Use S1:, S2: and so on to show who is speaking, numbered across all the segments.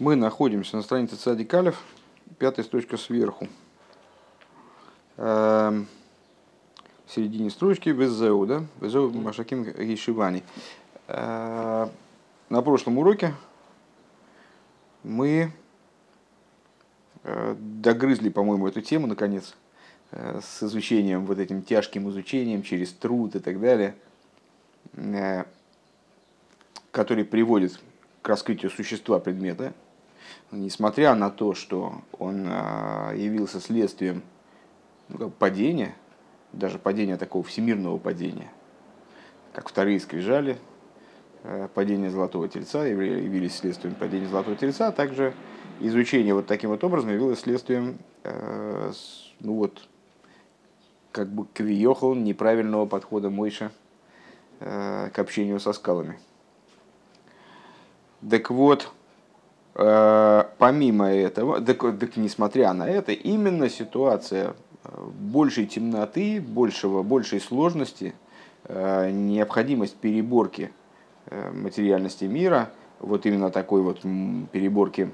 S1: Мы находимся на странице Цадик Алев, пятая строчка сверху. Эм, в середине строчки Безеу, да? Безеу Машаким Гейшивани. Э, на прошлом уроке мы э, догрызли, по-моему, эту тему, наконец, э, с изучением, вот этим тяжким изучением через труд и так далее, который приводит к раскрытию существа предмета, несмотря на то, что он а, явился следствием ну, падения, даже падения такого всемирного падения, как вторые скрижали, э, падение Золотого Тельца явились следствием падения Золотого Тельца, а также изучение вот таким вот образом явилось следствием, э, ну вот, как бы квиехал неправильного подхода Мойша к общению со скалами. Так вот, помимо этого, так, так несмотря на это, именно ситуация э, большей темноты, большего, большей сложности, э, необходимость переборки материальности мира, вот именно такой вот переборки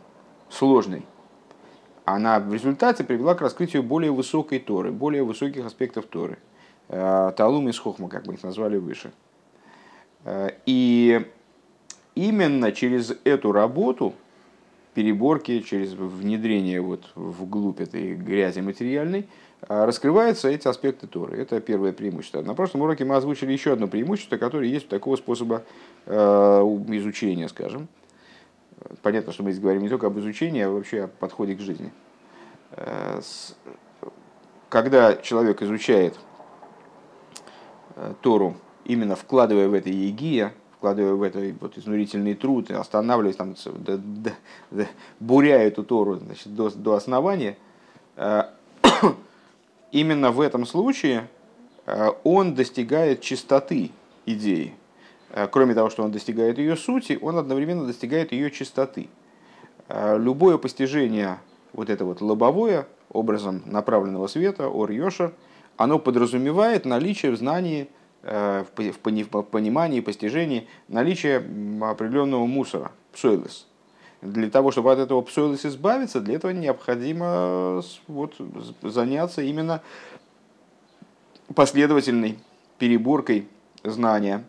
S1: сложной, она в результате привела к раскрытию более высокой Торы, более высоких аспектов Торы. Талум и Схохма, как мы их назвали выше. И именно через эту работу – переборки, через внедрение вот вглубь этой грязи материальной, а, раскрываются эти аспекты Торы. Это первое преимущество. На прошлом уроке мы озвучили еще одно преимущество, которое есть у такого способа а, изучения, скажем. Понятно, что мы здесь говорим не только об изучении, а вообще о подходе к жизни. А, когда человек изучает Тору, именно вкладывая в это егия, вкладывая в это вот изнурительный труд, и останавливаясь, там, да, да, да, буря эту Тору значит, до, до основания, э, именно в этом случае э, он достигает чистоты идеи. Э, кроме того, что он достигает ее сути, он одновременно достигает ее чистоты. Любое постижение, вот это вот лобовое, образом направленного света, ор йошер, оно подразумевает наличие в знании в понимании, постижении наличия определенного мусора, псойлес. Для того, чтобы от этого псойлес избавиться, для этого необходимо вот, заняться именно последовательной переборкой знания,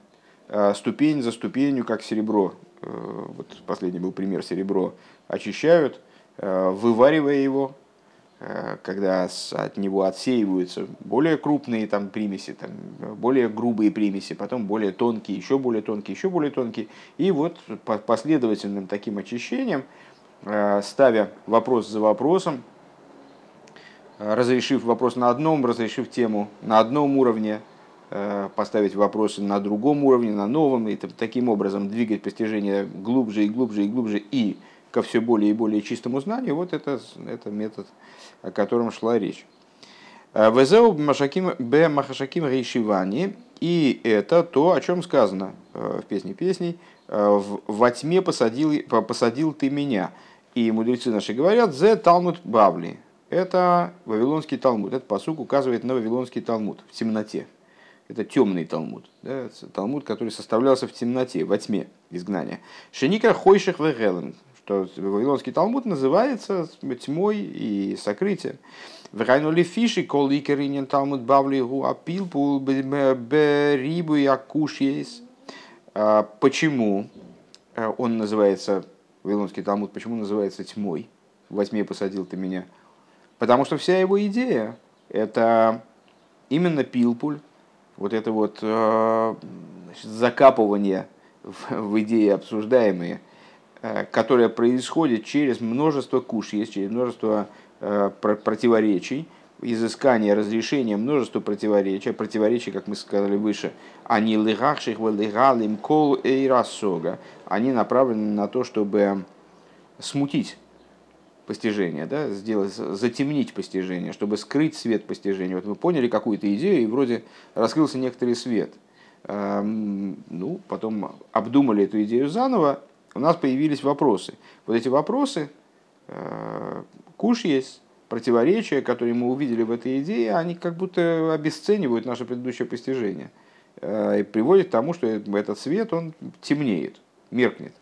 S1: э, ступень за ступенью, как серебро. Э, вот последний был пример, серебро очищают, вываривая его, Э, когда от него отсеиваются более крупные там примеси, там, более грубые примеси, потом более тонкие, еще более тонкие, еще более тонкие. И вот по последовательным таким очищением, э, ставя вопрос за вопросом, э, разрешив вопрос на одном, разрешив тему на одном уровне, поставить вопросы на другом уровне, на новом, и таким образом двигать постижение глубже и глубже и глубже и ко все более и более чистому знанию, вот это, это метод, о котором шла речь. Э, Везеу Б Махашаким Рейшивани. И это то, о чем сказано э, в песне песней. «Э, Во тьме посадил, посадил ты меня. И мудрецы наши говорят, «Зе Талмуд Бавли». Это Вавилонский Талмуд. Этот посук указывает на Вавилонский Талмуд в темноте. Это темный Талмуд. Да? Талмуд, который составлялся в темноте, во тьме изгнания. Шеника Хойших Вегелен что Вавилонский Талмуд называется тьмой и сокрытием. Врайнули фиши, кол икеринен Талмуд бавли гу апилпул берибу и акушьес. А почему э, он называется, Вавилонский Талмуд, почему называется тьмой? Во тьме посадил ты меня. Потому что вся его идея – это именно пилпуль, вот это вот э, значит, закапывание в, в идеи обсуждаемые – Э, которая происходит через множество куш, есть через множество э, противоречий, изыскание, разрешение множества противоречий, противоречий, как мы сказали выше, они лыгахших лыгалим кол и рассога, они направлены на то, чтобы смутить постижение, да, сделать, затемнить постижение, чтобы скрыть свет постижения. Вот мы поняли какую-то идею, и вроде раскрылся некоторый свет. Эм, ну, потом обдумали эту идею заново, у нас появились вопросы. Вот эти вопросы, э, куш есть, противоречия, которые мы увидели в этой идее, они как будто обесценивают наше предыдущее постижение э, и приводят к тому, что этот свет, он темнеет, меркнет.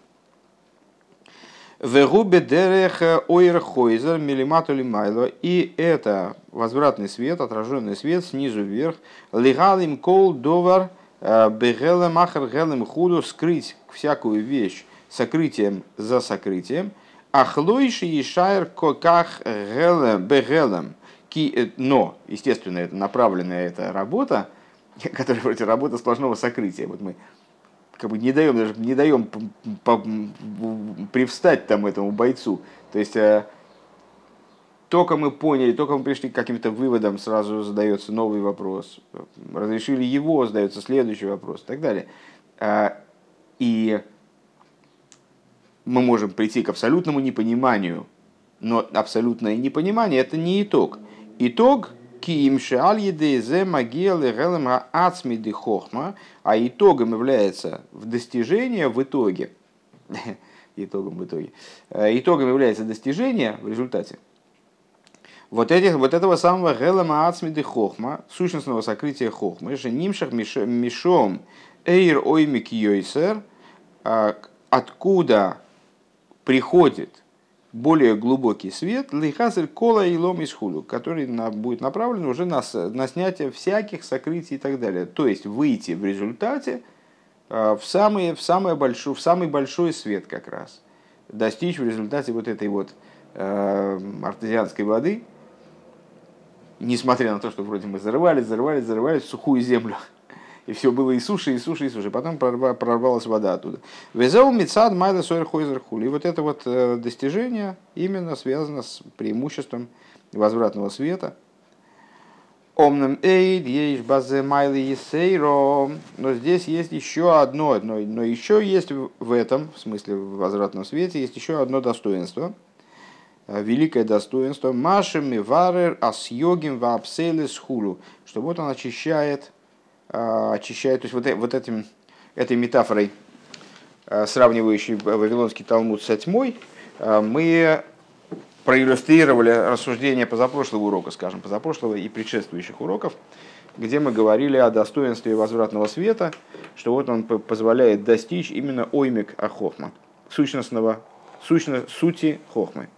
S1: Вегубе дерех ойр хойзер милимату лимайло. И это возвратный свет, отраженный свет снизу вверх. Лигалим кол довар э, бегелем махар гелем худу скрыть всякую вещь сокрытием за сокрытием. Ахлойши шайр коках гелем бегелем. Э, но, естественно, это направленная эта работа, которая вроде работа сплошного сокрытия. Вот мы как бы не даем даже не даем привстать там этому бойцу. То есть э, только мы поняли, только мы пришли к каким-то выводам, сразу задается новый вопрос. Разрешили его, задается следующий вопрос и так далее. Э, и мы можем прийти к абсолютному непониманию, но абсолютное непонимание это не итог. Итог Киимши аль едезе магиел гелем ацмиды хохма, а итогом является в достижение в итоге, итогом в итоге, э, итогом является достижение в результате. Вот, этих, вот этого самого гелема ацмиды хохма, сущностного сокрытия хохмы, же нимшах мишом эйр оймик йойсер, а, откуда приходит более глубокий свет, лихазель кола и лом из хулю, который на, будет направлен уже на, на снятие всяких сокрытий и так далее. То есть выйти в результате э, в, самый, в, самый большой, в самый большой свет как раз. Достичь в результате вот этой вот э, артезианской воды, несмотря на то, что вроде мы зарывались, зарывались, зарывались в сухую землю, и все было и суши, и суши, и суши. Потом прорвалась вода оттуда. וזהו מצד מעלת האור חוזר כולי. И вот это вот э, достижение именно связано с преимуществом возвратного света. אמנם עוד, יש בזה מעלה יתירה. Но здесь есть еще одно, но, но еще есть в этом, в смысле в возвратном свете, есть еще одно достоинство. Э, великое достоинство. מה שמברר הסיגים והפסולת כולו. Что вот он очищает очищает, то есть вот, э, вот этим, этой метафорой, а, сравнивающей Вавилонский Талмуд со тьмой, а, мы проиллюстрировали рассуждение позапрошлого урока, скажем, позапрошлого и предшествующих уроков, где мы говорили о достоинстве возвратного света, что вот он позволяет достичь именно оймик ахохма, сущностного, сущно, сути хохмы.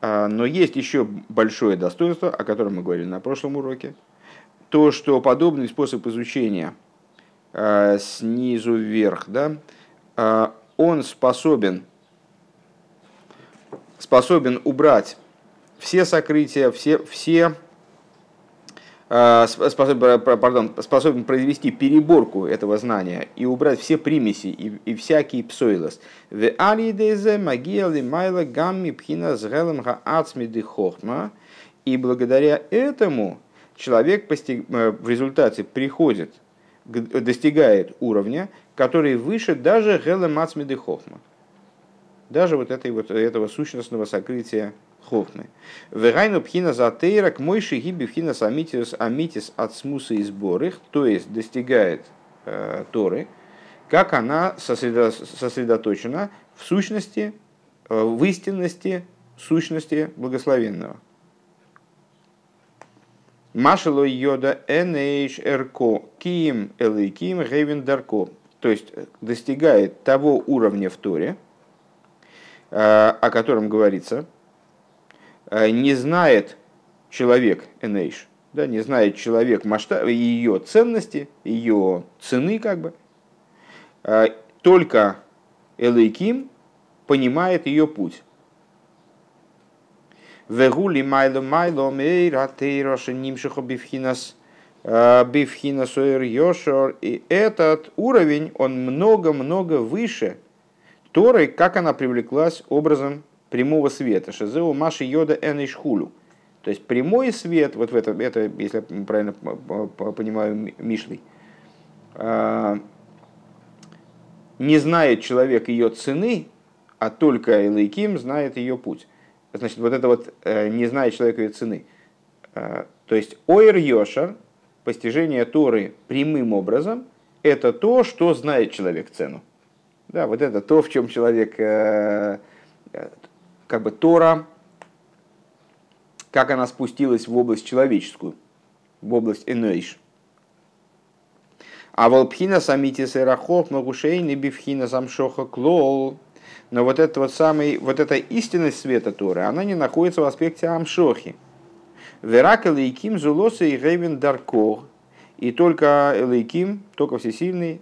S1: Но есть еще большое достоинство, о котором мы говорили на прошлом уроке, то, что подобный способ изучения э, снизу вверх, да, э, он способен, способен убрать все сокрытия, все, все э, способен, способен произвести переборку этого знания и убрать все примеси и, и всякий псойлос. В алидезе гамми пхина с гелем хохма. И благодаря этому человек постиг, э, в результате приходит, достигает уровня, который выше даже Гела Мацмиды Хохма. Даже вот, этой, вот этого сущностного сокрытия Хохмы. Вегайну пхина затейра к мой шигиби пхина самитис амитис от смуса и сборых, то есть достигает э, Торы, как она сосредоточена в сущности, э, в истинности сущности благословенного. Машело йода энейш эрко ким элейким гейвен дарко. То есть э, достигает того уровня в Торе, э, о котором говорится, э, не знает человек энейш, да, не знает человек масштаб, ее ценности, ее цены как бы, только Элейким понимает ее путь. Вегули майло майло мейра тейроша нимшихо бифхинас э, бифхинас йошор. И этот уровень, он много-много выше Торы, как она привлеклась образом прямого света. Шазеу Маши Йода Энишхулю. То есть прямой свет, вот в этом, это, если я правильно понимаю, Мишлей, э, не знает человек ее цены, а только Элейким знает ее путь. Значит, вот это вот э, не знает человека ее цены. Э, то есть ойр йошар, постижение Торы прямым образом, это то, что знает человек цену. Да, вот это то, в чем человек, э, как бы Тора, как она спустилась в область человеческую, в область энейш. А волпхина самитис эрахот магушейни бифхина самшоха клол – Но вот, это вот, самый, вот эта истинность света Торы, она не находится в аспекте Амшохи. Верак Элейким Зулоса и Рейвен Даркор. И только Элейким, только Всесильный,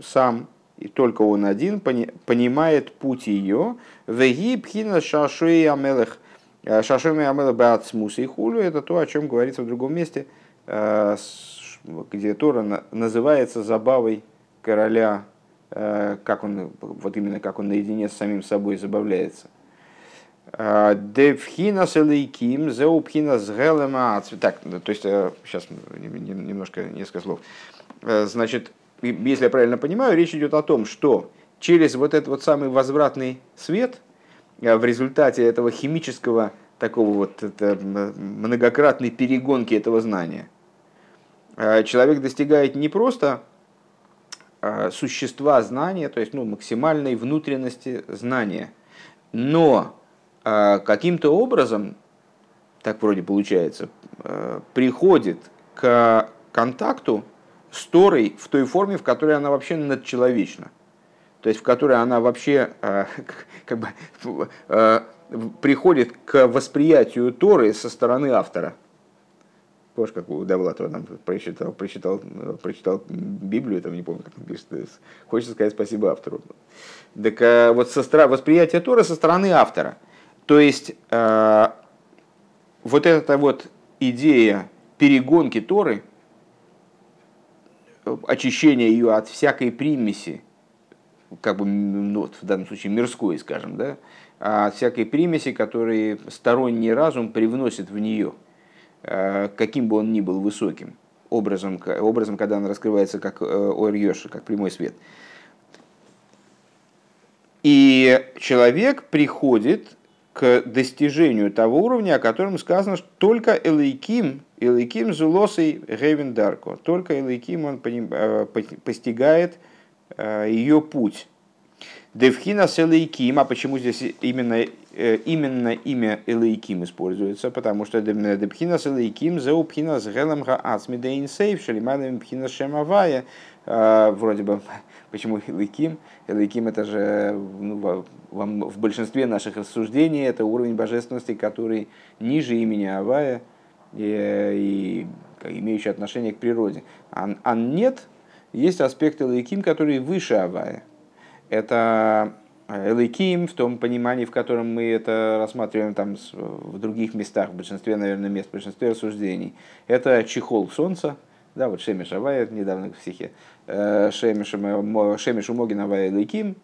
S1: сам, и только он один понимает путь ее. Веги пхина шашуи амелех. Э, шашуи амелех баатсмуса и хулю. Это то, о чем говорится в другом месте, э, где Тора называется забавой короля, как он, вот именно как он наедине с самим собой забавляется. Девхина с элейким, зеупхина с гелема Так, то есть, сейчас немножко, несколько слов. Значит, если я правильно понимаю, речь идет о том, что через вот этот вот самый возвратный свет в результате этого химического такого вот это, многократной перегонки этого знания человек достигает не просто существа знания, то есть ну, максимальной внутренности знания, но каким-то образом, так вроде получается, приходит к контакту с Торой в той форме, в которой она вообще надчеловечна. То есть в которой она вообще как бы, приходит к восприятию Торы со стороны автора. Помнишь, как у Давлатова там прочитал, прочитал, прочитал Библию, там не помню, как он пишет, хочется сказать спасибо автору. Так вот со восприятие Торы со стороны автора. То есть э, вот эта вот идея перегонки Торы, очищения ее от всякой примеси, как бы, ну, вот в данном случае мирской, скажем, да, от всякой примеси, которые сторонний разум привносит в нее, э, каким бы он ни был высоким, образом, образом когда он раскрывается как э, ойр как прямой свет. И человек приходит к достижению того уровня, о котором сказано, что только Элейким, Элейким Зулосой Дарко, только Элейким он э, постигает э, ее путь. Девхина с Элейким, а почему здесь именно, э, именно имя Элейким используется? Потому что Девхина с Элейким, Зеупхина с Гелем Гаацмидейн Сейф, Шалимадам Пхина Шемавая, вроде бы Почему Элейким? Элейким это же ну, в большинстве наших рассуждений это уровень божественности, который ниже имени Авая и, и имеющий отношение к природе. А, а нет, есть аспект Элейким, который выше Авая. Это Элейким в том понимании, в котором мы это рассматриваем там в других местах, в большинстве, наверное, мест, в большинстве рассуждений. Это чехол солнца, да, вот Шемиш Авая недавно в стихе. Э, Шемиш, Шемиш Умогин Авая Лейким.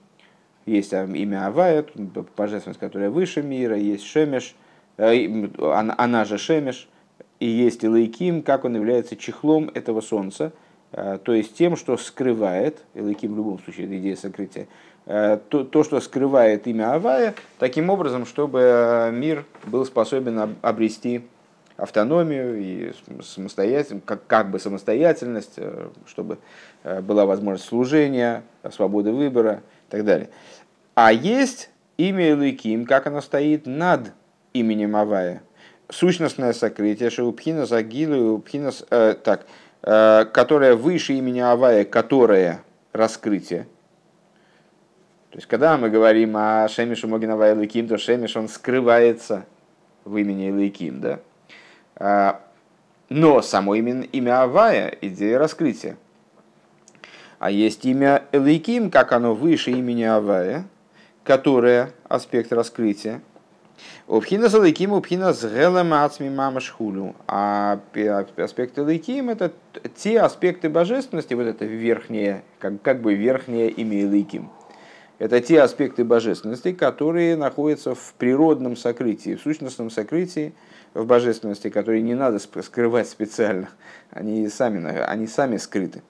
S1: Есть имя Авая, божественность, которая выше мира. Есть Шемиш, э, она же Шемиш. И есть Лейким, как он является чехлом этого солнца. Э, то есть тем, что скрывает, Элейким в любом случае это идея сокрытия, то, то, что скрывает имя Авая, таким образом, чтобы мир был способен обрести автономию и самостоятельность, как, как бы самостоятельность, э, чтобы э, была возможность служения, свобода выбора и так далее. А есть имя Элыким, как оно стоит над именем Авая. Сущностное сокрытие, Шаупхина Загилу, Упхина, э, так, э, которое выше имени Авая, которое раскрытие. То есть, когда мы говорим о Шемишу Могинава Элыким, то Шемиш, он скрывается в имени Элыким, да? А, но само имя, имя Авая – идея раскрытия. А есть имя Элейким, как оно выше имени Авая, которое аспект раскрытия. Убхина с Элейким, убхина с Гелем Мамашхулю. А аспект Элейким – это те аспекты божественности, вот это верхнее, как, как бы верхнее имя Элейким. Это те аспекты божественности, которые находятся в природном сокрытии, в сущностном сокрытии – в божественности, которые не надо скрывать специально. Они сами, они сами скрыты.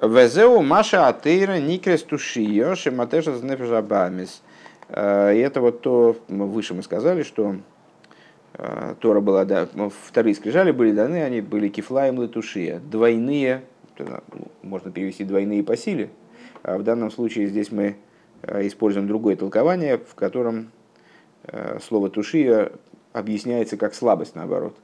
S1: Везеу Маша Атейра Никрес Тушио Шематеша Знефжабамис. Э, и это вот то, выше мы сказали, что э, Тора была, да, вторые скрижали были даны, они были кифлаем летушия, двойные, можно перевести двойные по силе. А в данном случае здесь мы э, используем другое толкование, в котором слово тушия объясняется как слабость, наоборот.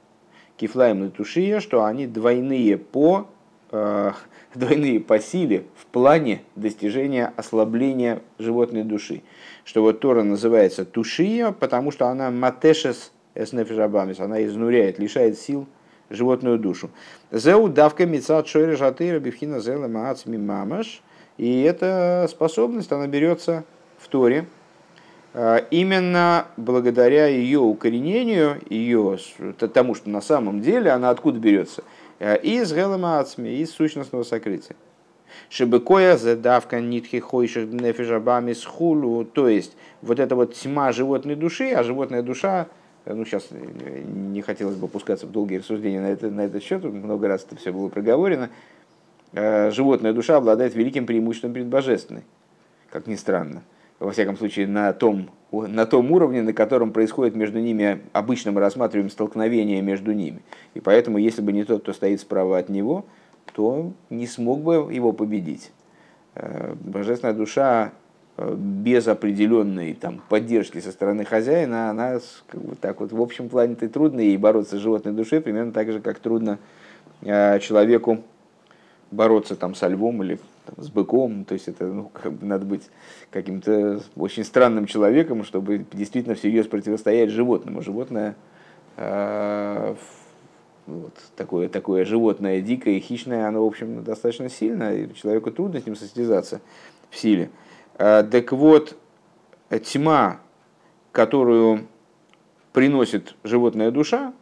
S1: Кифлаем и тушия, что они двойные по двойные по силе в плане достижения ослабления животной души. Что вот Тора называется тушия, потому что она матешес эснефижабамис, она изнуряет, лишает сил животную душу. Зеу давка мецат шойры жатыра бифхина зела маац мамаш. И эта способность, она берется в Торе, а, именно благодаря ее укоренению, ее, тому, что на самом деле она откуда берется? А, из Гелема из сущностного сокрытия. Шибыкоя задавка нитхи хойших нефижабами хулу, то есть вот эта вот тьма животной души, а животная душа, ну сейчас не хотелось бы опускаться в долгие рассуждения на, это, на этот счет, много раз это все было проговорено, животная душа обладает великим преимуществом перед божественной, как ни странно во всяком случае, на том, на том уровне, на котором происходит между ними, обычно мы рассматриваем столкновение между ними. И поэтому, если бы не тот, кто стоит справа от него, то не смог бы его победить. Э, божественная душа э, без определенной там, поддержки со стороны хозяина, она как бы, так вот в общем плане-то трудно ей бороться с животной душой, примерно так же, как трудно э, человеку бороться там со львом или там, с быком, то есть это ну, как бы надо быть каким-то очень странным человеком, чтобы действительно всерьез противостоять животному. Животное э, вот, такое, такое животное дикое, хищное, оно, в общем, достаточно сильное, и человеку трудно с ним состязаться в силе. Э, так вот, тьма, которую приносит животная душа,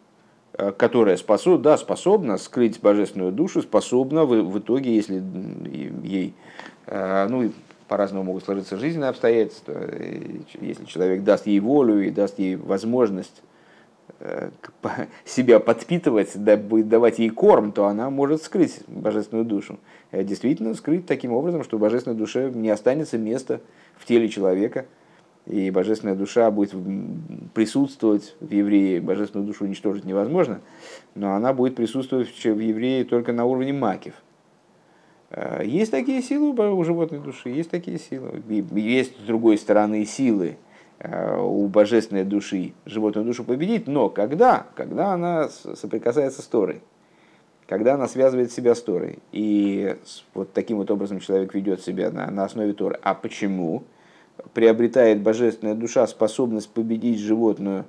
S1: которая способ, да, способна скрыть божественную душу, способна в, в итоге, если ей, э, ну, по-разному могут сложиться жизненные обстоятельства, если человек даст ей волю и даст ей возможность э, себя подпитывать, будет давать ей корм, то она может скрыть божественную душу. Действительно, скрыть таким образом, что в божественной душе не останется места в теле человека – и божественная душа будет присутствовать в еврее, божественную душу уничтожить невозможно, но она будет присутствовать в еврее только на уровне макив. А, есть такие силы у животной души, есть такие силы. Есть с другой стороны силы а, у божественной души животную душу победить, но когда? Когда она соприкасается с Торой, когда она связывает себя с Торой. И вот таким вот образом человек ведет себя на, на основе Торы. А почему? Приобретает божественная душа способность победить животную,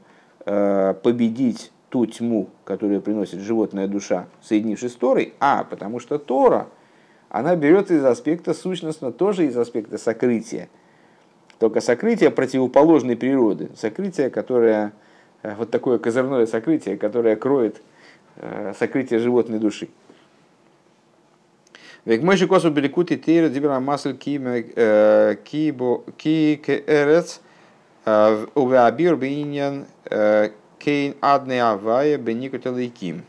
S1: э, победить ту тьму, которую приносит животная душа, соединившись с Торой, а потому что Тора, она берет из аспекта сущностно, тоже из аспекта сокрытия. Только сокрытие противоположной природы, сокрытие, которое, э, вот такое козырное сокрытие, которое кроет э, сокрытие животной души. Век мойши косу беликути тейра дибера масль ки керец увеабир бейньян э, кейн адне авая беникотелейким.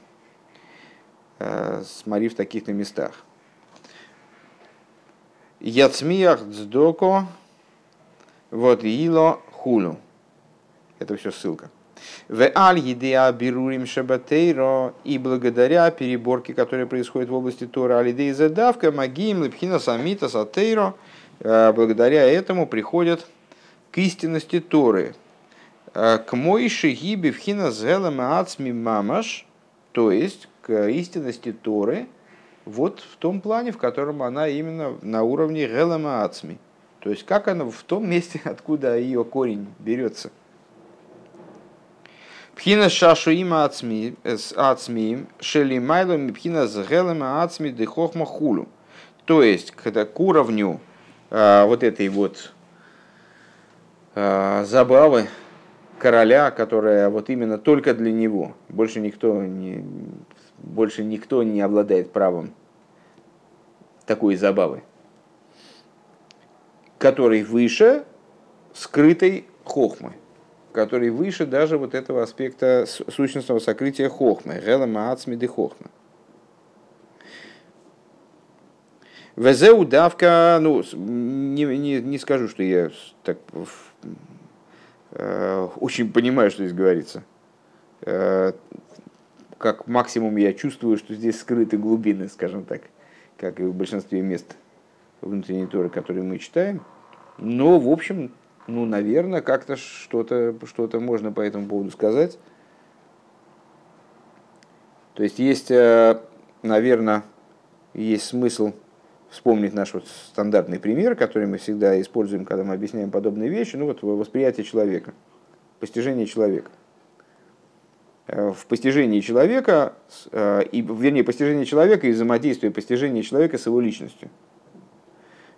S1: Смотри в таких-то местах. Яцмиях дздоко вот ило хулу. Это все ссылка. В аль едеа берурим шабатейро и благодаря переборке, которая происходит в области Тора, алидей задавка, магиим, лепхина самита сатейро, э, благодаря этому приходят к истинности Торы. Э, к мойши гиби вхина зелем ацми мамаш, то есть к истинности Торы, вот в том плане, в котором она именно на уровне гелема ацми. То есть как она в том месте, откуда ее корень берется – Пхина шашу има с ацмием, шели майлом пхина с гелем ацми дыхохма хулу. То есть, когда к уровню а, вот этой вот а, забавы короля, которая вот именно только для него, больше никто не, больше никто не обладает правом такой забавы, который выше скрытой хохмы который выше даже вот этого аспекта сущностного сокрытия хохмы, гела маацмиды хохмы. Везеу давка, ну, не, не, не скажу, что я так э, очень понимаю, что здесь говорится. Э, как максимум я чувствую, что здесь скрыты глубины, скажем так, как и в большинстве мест внутренней торы, которые мы читаем. Но, в общем, ну, наверное, как-то что-то что можно по этому поводу сказать. То есть есть, э, наверное, есть смысл вспомнить наш вот стандартный пример, который мы всегда используем, когда мы объясняем подобные вещи, ну вот восприятие человека, постижение человека. Э, в постижении человека, э, и, вернее, постижение человека и взаимодействие постижения человека с его личностью.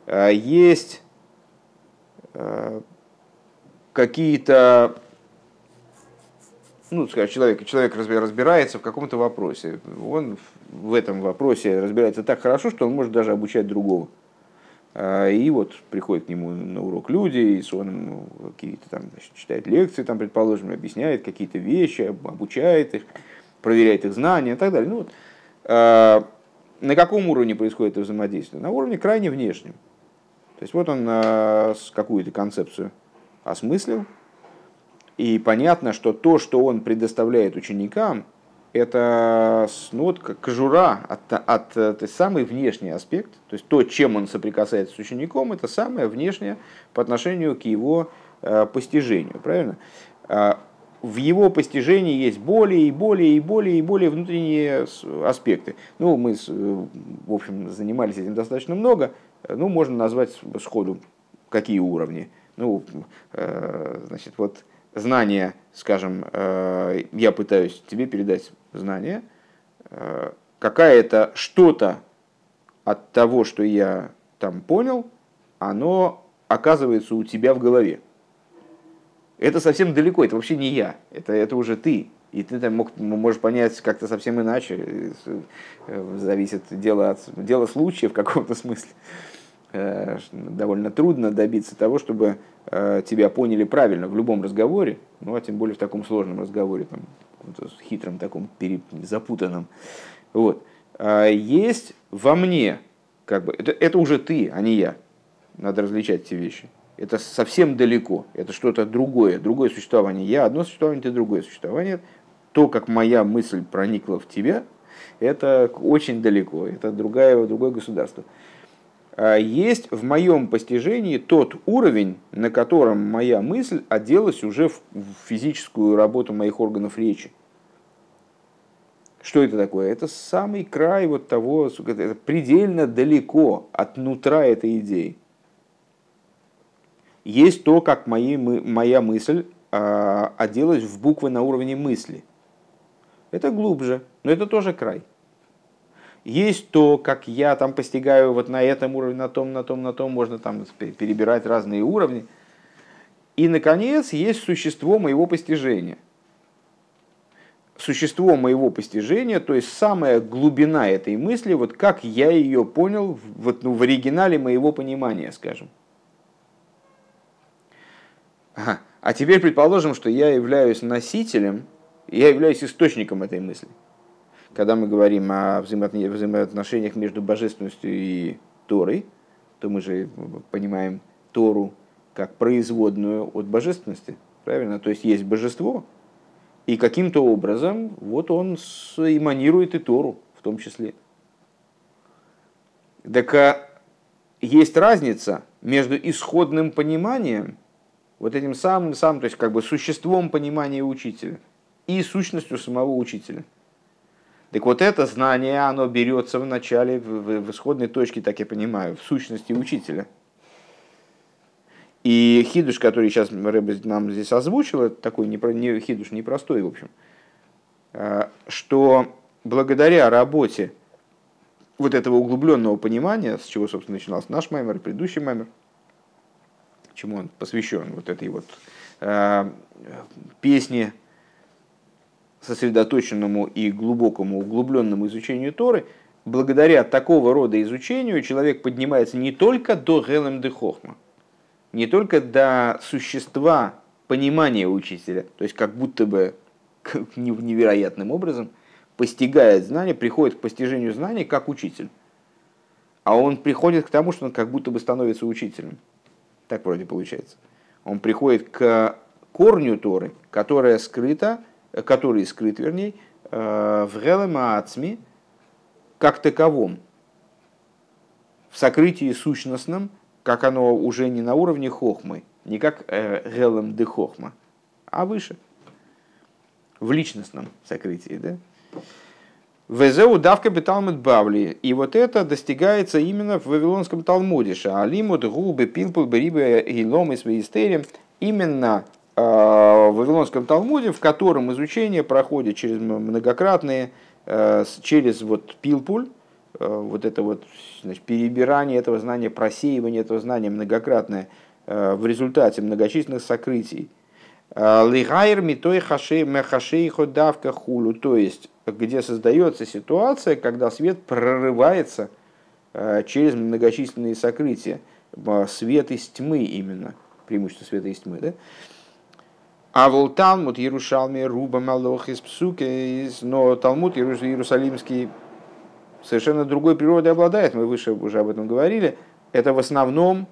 S1: Есть какие-то ну, скажем, человек, человек разбирается в каком-то вопросе. Он в этом вопросе разбирается так хорошо, что он может даже обучать другого. А, и вот приходят к нему на урок люди, и он какие-то там значит, читает лекции, там, предположим, объясняет какие-то вещи, обучает их, проверяет их знания и так далее. Ну, вот, а, на каком уровне происходит это взаимодействие? На уровне крайне внешнем. То есть вот он а, какую-то концепцию осмыслил, и понятно, что то, что он предоставляет ученикам, это ну, вот, как кожура от, от, от, самый внешний аспект, то есть то, чем он соприкасается с учеником, это самое внешнее по отношению к его э, постижению, правильно? Э, в его постижении есть более и более и более и более внутренние аспекты. Ну, мы, в общем, занимались этим достаточно много. Ну, можно назвать сходу, какие уровни. Ну, э, значит, вот знание, скажем, э, я пытаюсь тебе передать знание, э, какая-то что-то от того, что я там понял, оно оказывается у тебя в голове. Это совсем далеко, это вообще не я, это, это уже ты. И ты там мог, можешь понять как-то совсем иначе. Зависит дело, от, дело случая в каком-то смысле. Э, довольно трудно добиться того, чтобы э, тебя поняли правильно в любом разговоре, ну а тем более в таком сложном разговоре, там, хитром таком, запутанном. Вот. А есть во мне, как бы, это, это уже ты, а не я. Надо различать эти вещи. Это совсем далеко, это что-то другое, другое существование. Я одно существование, ты другое существование. То, как моя мысль проникла в тебя, это очень далеко, это другое, другое государство. А, есть в моем постижении тот уровень, на котором моя мысль оделась уже в физическую работу моих органов речи. Что это такое? Это самый край вот того, это предельно далеко от нутра этой идеи. Есть то, как мои, моя мысль а, оделась в буквы на уровне мысли. Это глубже, но это тоже край есть то, как я там постигаю вот на этом уровне, на том, на том, на том, можно там перебирать разные уровни. И, наконец, есть существо моего постижения. Существо моего постижения, то есть самая глубина этой мысли, вот как я ее понял вот, ну, в оригинале моего понимания, скажем. Ага. А теперь предположим, что я являюсь носителем, я являюсь источником этой мысли когда мы говорим о взаимоотношениях между божественностью и Торой, то мы же понимаем Тору как производную от божественности. Правильно? То есть есть божество, и каким-то образом вот он эманирует и Тору в том числе. Так а есть разница между исходным пониманием, вот этим самым-самым, то есть как бы существом понимания учителя, и сущностью самого учителя – так вот это знание, оно берется в начале, в, в исходной точке, так я понимаю, в сущности учителя. И хидуш, который сейчас Рэбе нам здесь озвучил, это такой не, не, хидуш непростой, в общем, а, что благодаря работе вот этого углубленного понимания, с чего, собственно, начинался наш маймер, предыдущий маймер, чему он посвящен, вот этой вот э, песне сосредоточенному и глубокому, углубленному изучению Торы, благодаря такого рода изучению человек поднимается не только до Гелем де Хохма, не только до существа понимания учителя, то есть как будто бы невероятным образом постигает знание, приходит к постижению знаний как учитель. А он приходит к тому, что он как будто бы становится учителем. Так вроде получается. Он приходит к корню Торы, которая скрыта который скрыт, вернее, э, в Гелема Ацми как таковом, в сокрытии сущностном, как оно уже не на уровне хохмы, не как э, Гелем де Хохма, а выше, в личностном сокрытии. Да? Везеу давка беталмуд бавли. И вот это достигается именно в Вавилонском Талмуде. Шаалимуд губы пилпул гилом и своистерем. Именно э, в Вавилонском Талмуде, в котором изучение проходит через многократные, э, через вот пилпуль, э, вот это вот значит, перебирание этого знания, просеивание этого знания многократное в результате многочисленных сокрытий. Лигайр митой хашей ходавка хулу. То есть где создается ситуация, когда свет прорывается э, через многочисленные сокрытия. Свет из тьмы именно, преимущество света из тьмы. Да? А вол Талмуд Иерушалме Руба Малох из Псуки, но Талмуд Иерусалимский совершенно другой природой обладает, мы выше уже об этом говорили. Это в основном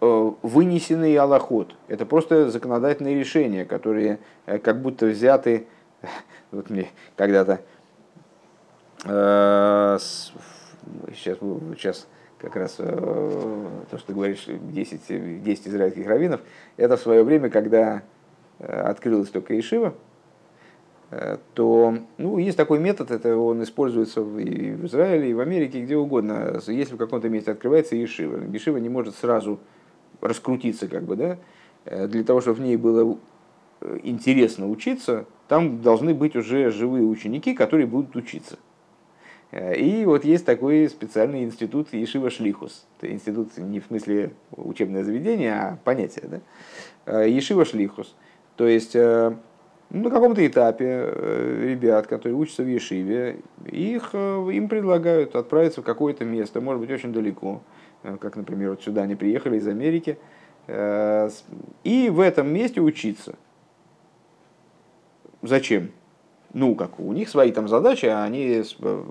S1: э, вынесенный аллоход. Это просто законодательные решения, которые э, как будто взяты вот мне когда-то э, сейчас, сейчас как раз то, что ты говоришь, 10, 10 израильских раввинов, это в свое время, когда открылась только Ишива, то ну, есть такой метод, это он используется и в Израиле, и в Америке, и где угодно. Если в каком-то месте открывается Ешива, Ешива не может сразу раскрутиться, как бы, да, для того, чтобы в ней было интересно учиться, там должны быть уже живые ученики, которые будут учиться. Э, и вот есть такой специальный институт Ешива Шлихус. Это институт не в смысле учебное заведение, а понятие. Да? Э, Ешива Шлихус. То есть э, на каком-то этапе ребят, которые учатся в Ешиве, их, им предлагают отправиться в какое-то место, может быть, очень далеко, как, например, вот сюда они приехали из Америки, и в этом месте учиться – Зачем? Ну, как у них свои там задачи, а они,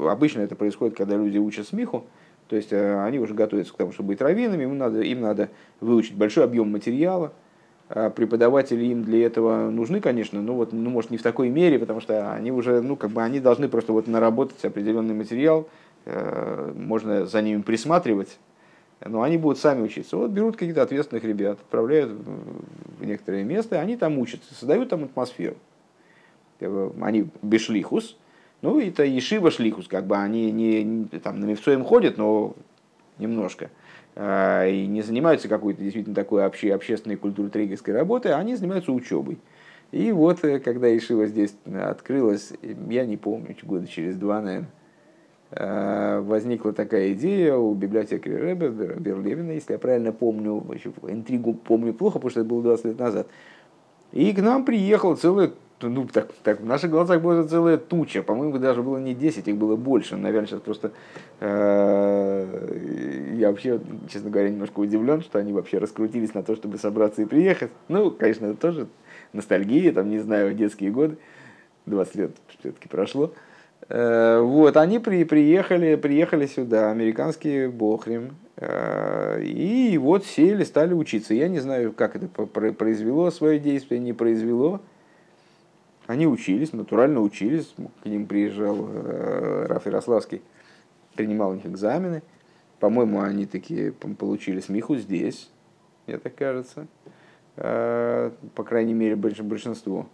S1: обычно это происходит, когда люди учат смеху, то есть э, они уже готовятся к тому, чтобы быть раввинами, им надо, им надо выучить большой объем материала, преподаватели им для этого нужны, конечно, но вот, ну, может, не в такой мере, потому что они уже, ну, как бы они должны просто вот наработать определенный материал, э, можно за ними присматривать, но они будут сами учиться. Вот берут каких-то ответственных ребят, отправляют в некоторое место, они там учатся, создают там атмосферу. Они бешлихус, ну, это ешива шлихус, как бы они не, там, на мифцоем ходят, но немножко, а, и не занимаются какой-то действительно такой обще, общественной культурой трегерской работой, они занимаются учебой. И вот, э, когда Ишива здесь открылась, я не помню, года через два, наверное, а, возникла такая идея у библиотекаря Рэбе Берлевина, если я правильно помню, интригу помню плохо, потому что это было 20 лет назад. И к нам приехал целый ну, так, так, в наших глазах была целая туча. По-моему, даже было не 10, их было больше. Наверное, сейчас просто э, я вообще, честно говоря, немножко удивлен, что они вообще раскрутились на то, чтобы собраться и приехать. Ну, конечно, это тоже ностальгия, там, не знаю, детские годы. 20 лет все-таки прошло. Э, вот, они при, приехали, приехали сюда, американские бохрим, э, и вот сели, стали учиться. Я не знаю, как это произвело свое действие, не произвело. Они учились, натурально учились. К ним приезжал э, Раф Ярославский, принимал у них экзамены. По-моему, они такие получили смеху здесь, мне так кажется. Э, по крайней мере, большинство.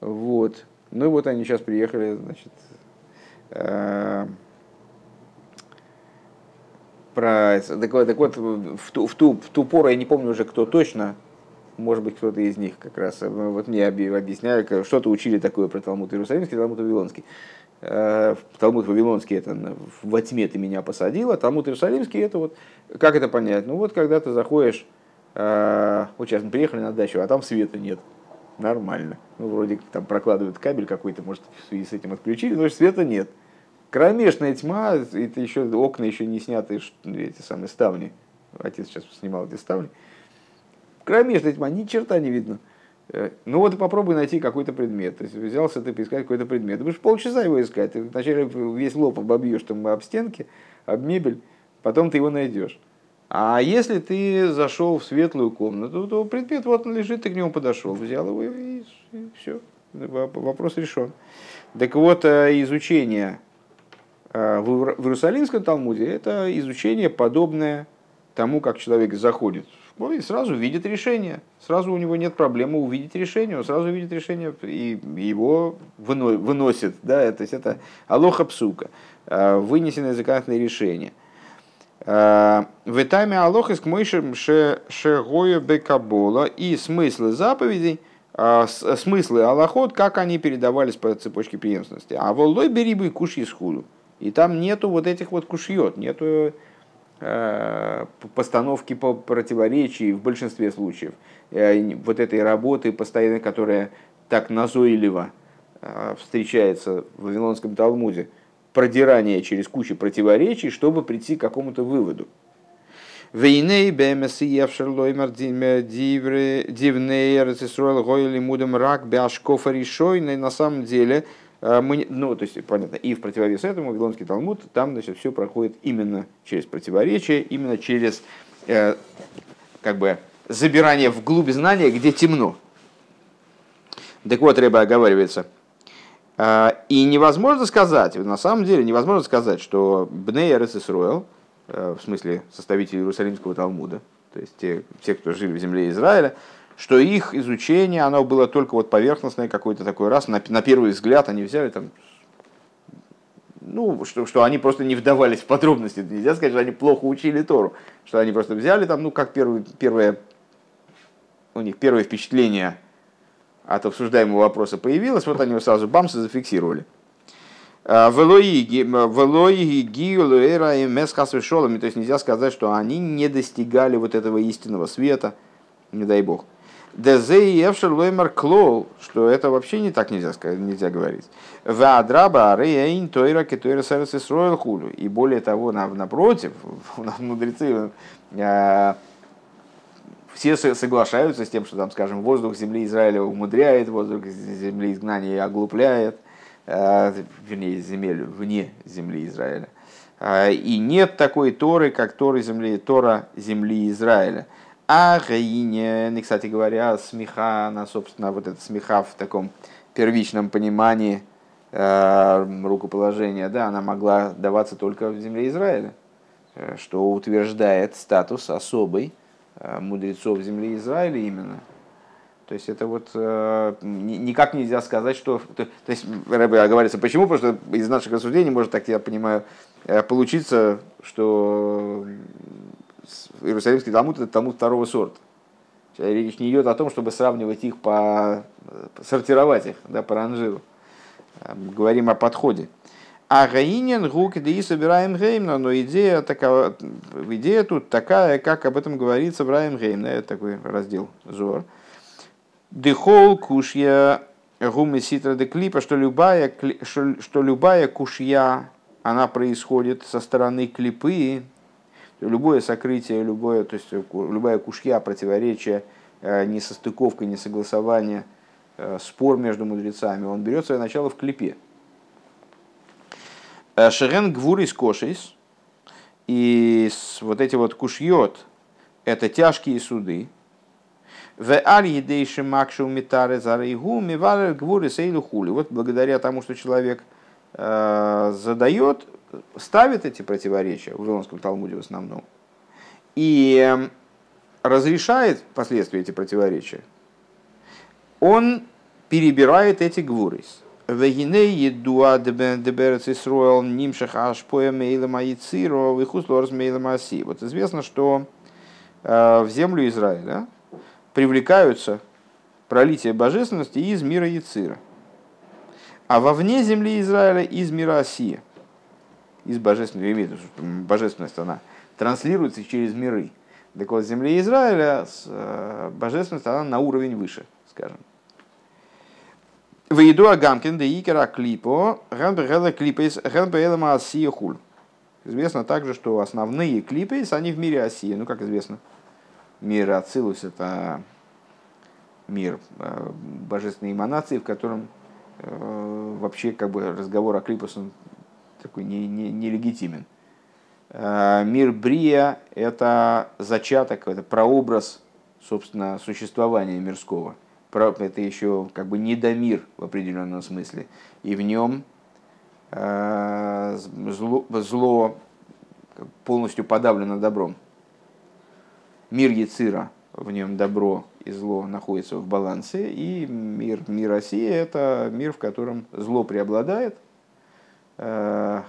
S1: Вот. Ну и вот они сейчас приехали, значит, э, про... Так вот, так вот в, ту, в, ту, в ту пору, я не помню уже, кто точно может быть, кто-то из них как раз, э, вот мне объясняли, что-то учили такое про Талмуд Иерусалимский, Талмуд Вавилонский. Э, Талмуд Вавилонский это во тьме ты меня посадила, Талмуд Иерусалимский это вот, как это понять? Ну вот когда ты заходишь, э, вот сейчас мы приехали на дачу, а там света нет. Нормально. Ну, вроде там прокладывают кабель какой-то, может, в связи с этим отключили, но света нет. Кромешная тьма, это еще окна еще не сняты, эти самые ставни. Отец сейчас снимал эти ставни кромешная тьма, ни черта не видно. Э, ну вот и попробуй найти какой-то предмет. То есть взялся ты поискать какой-то предмет. Ты будешь полчаса его искать. Ты вначале весь лоб обобьешь там об стенки, об мебель, потом ты его найдешь. А если ты зашел в светлую комнату, то предмет вот он лежит, ты к нему подошел, взял его и, и все. Вопрос решен. Так вот, э, изучение э, в Иерусалимском Талмуде это изучение подобное тому, как человек заходит ну, и сразу видит решение. Сразу у него нет проблемы увидеть решение, он сразу видит решение и его выносит. Да? То есть это алоха псука, э, вынесенное законодательное решение. Э, в этаме алоха с кмойшем шегою бекабола и смыслы заповедей, э, смыслы аллахот, как они передавались по цепочке преемственности. А волой бери бы куш из худу. И там нету вот этих вот кушьет, нету постановки по противоречий в большинстве случаев. Э, вот этой работы постоянно, которая так назойливо э, встречается в Вавилонском Талмуде, продирание через кучу противоречий, чтобы прийти к какому-то выводу. Вейней бэмэс евшерлоймер дивней рецесруэл гойли мудам рак бяшкофа решойный на самом деле – мы, ну, то есть, понятно, и в противовес этому Вавилонский Талмуд, там, значит, все проходит именно через противоречие, именно через, э, как бы, забирание вглубь знания, где темно. Так вот, Рэба оговаривается. Э, и невозможно сказать, на самом деле, невозможно сказать, что Бней Ресисруэл, э, в смысле составители Иерусалимского Талмуда, то есть те, те, кто жили в земле Израиля, что их изучение, оно было только вот поверхностное какой-то такой раз, на, на первый взгляд они взяли там, ну, что, что они просто не вдавались в подробности, нельзя сказать, что они плохо учили Тору, что они просто взяли там, ну, как первый, первое, у них первое впечатление от обсуждаемого вопроса появилось, вот они его сразу бамс и зафиксировали. А, Велои гиулуэра и месхасвешолами, то есть нельзя сказать, что они не достигали вот этого истинного света, не дай бог. Дезей Евшер Лоймар Клоу, что это вообще не так нельзя, сказать, нельзя говорить. Вадраба Рейн Тойра Кетойра Сарас Исроил Хулю. И более того, напротив, у нас мудрецы э, все соглашаются с тем, что там, скажем, воздух земли Израиля умудряет, воздух земли изгнания оглупляет, э, вернее, земель вне земли Израиля. Э, и нет такой Торы, как Торы земли, Тора земли Израиля. А Гаине, ну, кстати говоря, смеха, она, собственно, вот эта смеха в таком первичном понимании э, рукоположения, да, она могла даваться только в земле Израиля, э, что утверждает статус особый э, мудрецов земли Израиля именно. То есть это вот э, никак нельзя сказать, что... То, то есть, Рэбе говорится, почему? Потому что из наших рассуждений может, так я понимаю, э, получиться, что Иерусалимский Талмуд – это Талмуд второго сорта. Речь не идет о том, чтобы сравнивать их по... сортировать их да, по ранжиру. Мы говорим о подходе. А Гаинин гук и собираем геймна, но идея, такова, идея тут такая, как об этом говорится в Раем Геймна, это такой раздел Зор. Дехол кушья гумы ситра де клипа, что любая, что любая кушья, она происходит со стороны клипы, любое сокрытие, любое, то есть любая кушья, противоречие, э, несостыковка, несогласование, э, спор между мудрецами, он берет свое начало в клипе. Э, Шерен гвур из кошейс, и вот эти вот кушьет, это тяжкие суды, в аль едейши макшу митары зарейгу мивар гвуры сейлу хули. Вот благодаря тому, что человек задает ставит эти противоречия в Вавилонском Талмуде в основном и эм, разрешает впоследствии эти противоречия, он перебирает эти гвурис. Вегине едуа деберец Исруэл нимшах ашпоя мейлем аициро вихус лорс мейлем аси. Вот известно, что э, в землю Израиля привлекаются пролитие божественности из мира Яцира. А вовне земли Израиля из мира Осия из божественного имеет, божественность она транслируется через миры. Так вот, земле Израиля э, божественность она на уровень выше, скажем. Выйду Агамкин да икера клипо, ганбергела клипейс, ганбергела Асия хуль. Известно также, что основные клипы, они в мире Осии. Ну, как известно, мир Ацилус – это мир э, божественной эманации, в котором э, вообще как бы разговор о клипус такой нелегитимен. Не, не э, Мир Брия – это зачаток, это прообраз, собственно, существования мирского. Это еще как бы недомир в определенном смысле. И в нем э, зло, зло полностью подавлено добром. мир Яцира, в нем добро и зло находятся в балансе, и мир, мир России – это мир, в котором зло преобладает. Э,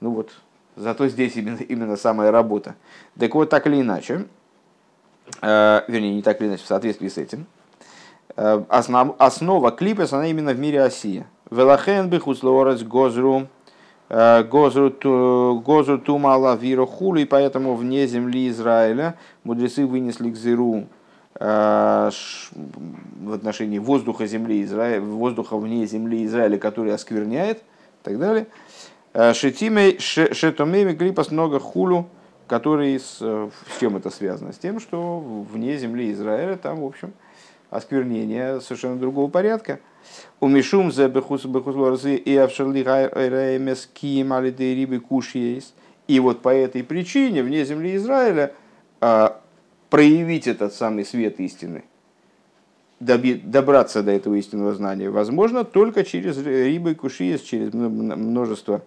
S1: ну вот, зато здесь именно, именно самая работа. Так вот, так или иначе, э, вернее, не так или иначе, в соответствии с этим, э, основ, основа клипес, она именно в мире России. Велахен бихуслорец гозру Гозру Тумала Виру и поэтому вне земли Израиля мудрецы вынесли к Зиру в отношении воздуха земли Израиля, воздуха вне земли Израиля, который оскверняет, и так далее. Шетимей, шетомеми клипас много хулу, который с, с чем это связано? С тем, что вне земли Израиля там, в общем, осквернение совершенно другого порядка. У Мишум за бехус бехуслорзы и авшерли раймес кием алиды рибы кушьейс. И вот по этой причине вне земли Израиля а, проявить этот самый свет истины, добраться до этого истинного знания возможно только через рибы кушиес, через множество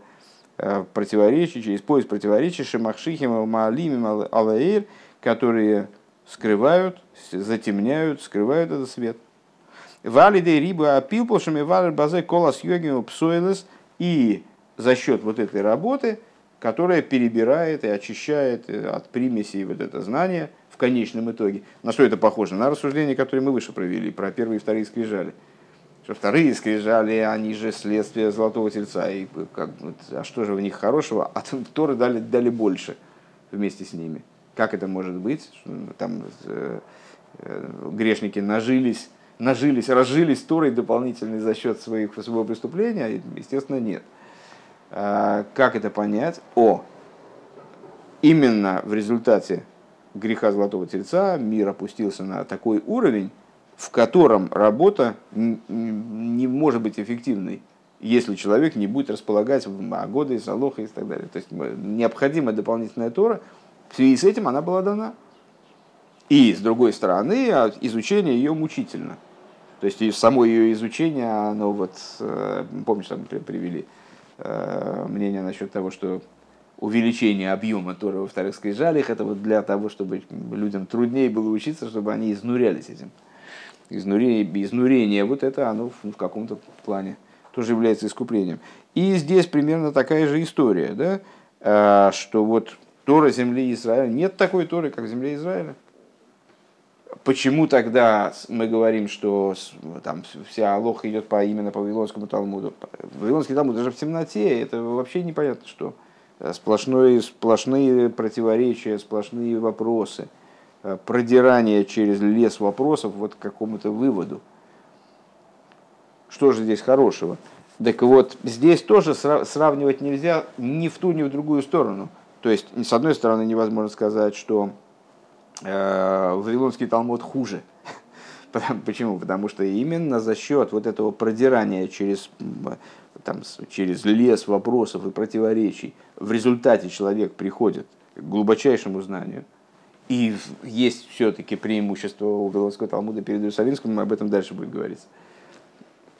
S1: а, противоречий, через поиск противоречий, шемахшихим, маалимим, алаир, которые скрывают, затемняют, скрывают этот свет. Валиды рибы опилпушами валер базе колос йогим псойлес. И за счет вот этой работы, которая перебирает и очищает от примесей вот это знание в конечном итоге. На что это похоже? На рассуждение, которое мы выше провели, про первые и вторые скрижали. Что вторые скрижали, они же следствие золотого тельца. И как, а что же в них хорошего? А Торы дали, дали больше вместе с ними. Как это может быть? Там э, э, грешники нажились нажились, разжились Торой дополнительной за счет своих, своего преступления? Естественно, нет. А, как это понять? О, именно в результате греха Золотого Тельца мир опустился на такой уровень, в котором работа не может быть эффективной, если человек не будет располагать Магоды, Салоха и так далее. То есть необходима дополнительная Тора, в связи с этим она была дана. И, с другой стороны, а, изучение ее мучительно. То есть и само ее изучение, оно вот, э, помнишь, там привели э, мнение насчет того, что увеличение объема Тора во вторых скрижалях, это вот для того, чтобы людям труднее было учиться, чтобы они изнурялись этим. Изнурение, изнурение вот это, оно в, в каком-то плане тоже является искуплением. И здесь примерно такая же история, да, э, что вот Тора земли Израиля, нет такой Торы, как земля Израиля. Почему тогда мы говорим, что там вся Алоха идет по, именно по Вавилонскому Талмуду? Вавилонский Талмуд даже в темноте, это вообще непонятно что. Сплошные, сплошные противоречия, сплошные вопросы, продирание через лес вопросов вот к какому-то выводу. Что же здесь хорошего? Так вот, здесь тоже сравнивать нельзя ни в ту, ни в другую сторону. То есть, с одной стороны, невозможно сказать, что э, Вавилонский Талмуд хуже. Почему? Потому что именно за счет вот этого продирания через, там, через лес вопросов и противоречий в результате человек приходит к глубочайшему знанию. И есть все-таки преимущество у Вавилонского Талмуда перед Иерусалимским, мы об этом дальше будет говориться.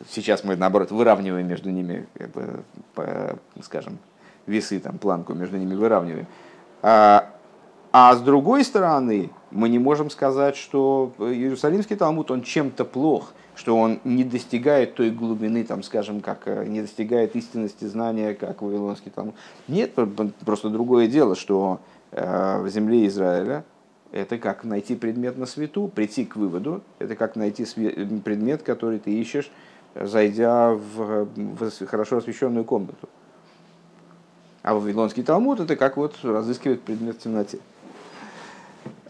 S1: Сейчас мы, наоборот, выравниваем между ними, как бы, по, скажем, весы, там, планку между ними выравниваем. А, а с другой стороны, мы не можем сказать, что Иерусалимский Талмуд, он чем-то плох, что он не достигает той глубины, там, скажем, как э, не достигает истинности знания, как Вавилонский Талмуд. Нет, просто другое дело, что э, в земле Израиля это как найти предмет на свету, прийти к выводу, это как найти предмет, который ты ищешь, зайдя в, в хорошо освещенную комнату. А Вавилонский Талмуд это как вот разыскивать предмет в темноте.